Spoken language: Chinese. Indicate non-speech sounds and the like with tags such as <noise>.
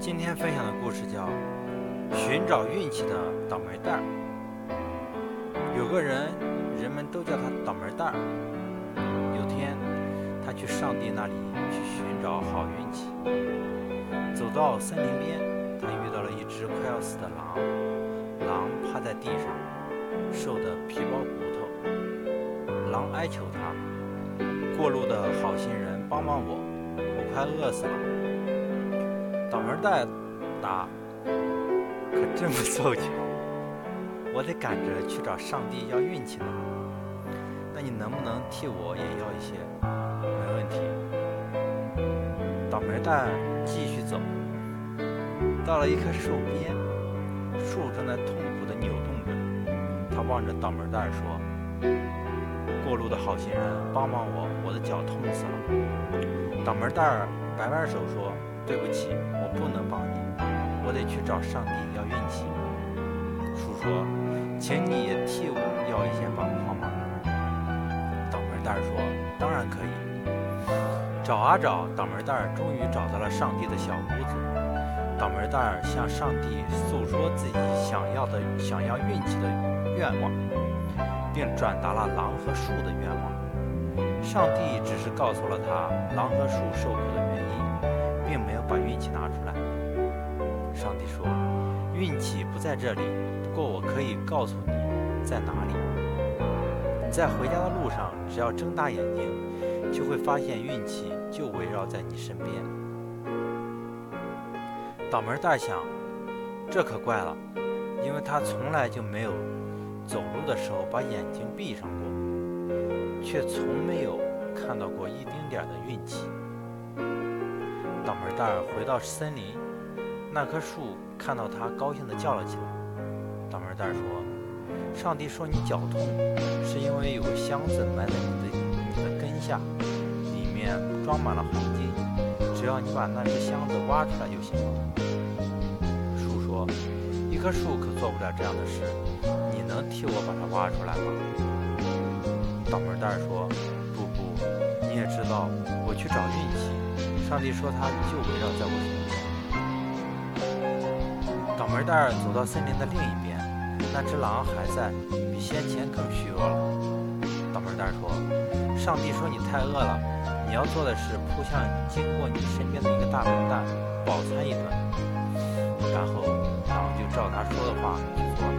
今天分享的故事叫《寻找运气的倒霉蛋儿》。有个人，人们都叫他倒霉蛋儿。有天，他去上帝那里去寻找好运气。走到森林边，他遇到了一只快要死的狼。狼趴在地上，瘦得皮包骨头。狼哀求他：“过路的好心人，帮帮我，我快饿死了。”倒霉蛋打：“可这么 <laughs> 凑巧，我得赶着去找上帝要运气呢。那你能不能替我也要一些？没问题。”倒霉蛋继续走，到了一棵树边，树正在痛苦地扭动着。他望着倒霉蛋说：“过路的好心人，帮帮我，我的脚痛死了。”倒霉蛋摆摆手说。对不起，我不能帮你，我得去找上帝要运气。树说：“请你也替我要一些帮好吗？”倒霉蛋说：“当然可以。”找啊找，倒霉蛋终于找到了上帝的小屋子。倒霉蛋向上帝诉说自己想要的、想要运气的愿望，并转达了狼和树的愿望。上帝只是告诉了他狼和树受苦的原因。并没有把运气拿出来。上帝说：“运气不在这里，不过我可以告诉你在哪里。你在回家的路上，只要睁大眼睛，就会发现运气就围绕在你身边。”倒霉蛋想：“这可怪了，因为他从来就没有走路的时候把眼睛闭上过，却从没有看到过一丁点的运气。”倒霉蛋回到森林，那棵树看到他，高兴地叫了起来。倒霉蛋说：“上帝说你脚痛，是因为有个箱子埋在你的你的根下，里面装满了黄金，只要你把那只箱子挖出来就行了。”树说：“一棵树可做不了这样的事，你能替我把它挖出来吗？”倒霉蛋说：“不不，你也知道，我去找运气。”上帝说：“他就围绕在我身边。”倒霉蛋走到森林的另一边，那只狼还在，比先前更虚弱了。倒霉蛋说：“上帝说你太饿了，你要做的是扑向经过你身边的一个大笨蛋，饱餐一顿。”然后狼就照他说的话做了。